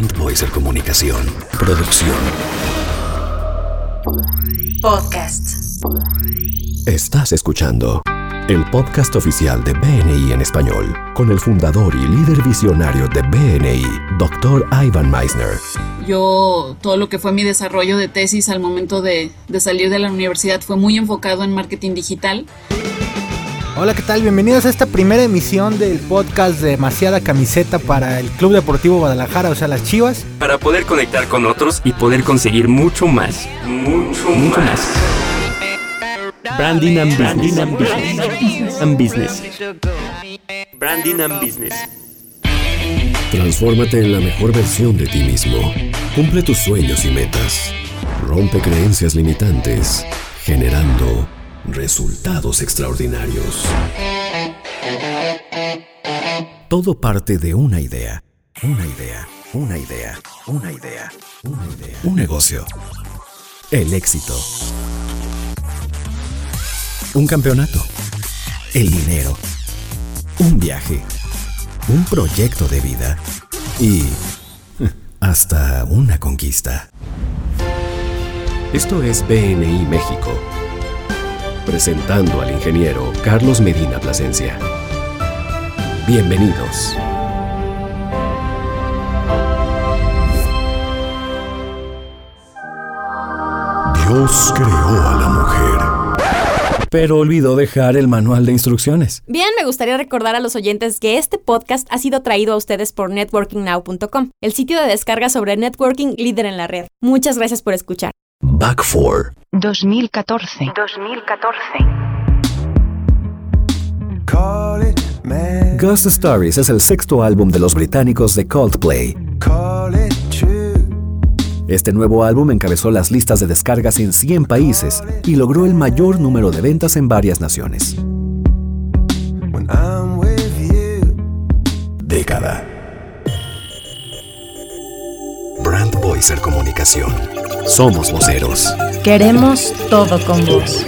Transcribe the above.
Brand Voicer Comunicación. Producción. Podcast. Estás escuchando el podcast oficial de BNI en español, con el fundador y líder visionario de BNI, Dr. Ivan Meisner. Yo, todo lo que fue mi desarrollo de tesis al momento de, de salir de la universidad fue muy enfocado en marketing digital. Hola, ¿qué tal? Bienvenidos a esta primera emisión del podcast de Demasiada Camiseta para el Club Deportivo Guadalajara, o sea, las Chivas. Para poder conectar con otros y poder conseguir mucho más. Mucho, mucho más. Branding and Business. And Business. Branding and Business. Transfórmate en la mejor versión de ti mismo. Cumple tus sueños y metas. Rompe creencias limitantes, generando resultados extraordinarios. Todo parte de una idea. Una idea. Una idea. Una idea. Una idea. Un negocio. El éxito. Un campeonato. El dinero. Un viaje. Un proyecto de vida. Y hasta una conquista. Esto es BNI México presentando al ingeniero Carlos Medina Plasencia. Bienvenidos. Dios creó a la mujer. Pero olvidó dejar el manual de instrucciones. Bien, me gustaría recordar a los oyentes que este podcast ha sido traído a ustedes por networkingnow.com, el sitio de descarga sobre networking líder en la red. Muchas gracias por escuchar. Back 4 2014. 2014. Ghost Stories es el sexto álbum de los británicos de Coldplay. Este nuevo álbum encabezó las listas de descargas en 100 países y logró el mayor número de ventas en varias naciones. Década. Voicer Comunicación. Somos voceros. Queremos todo con vos.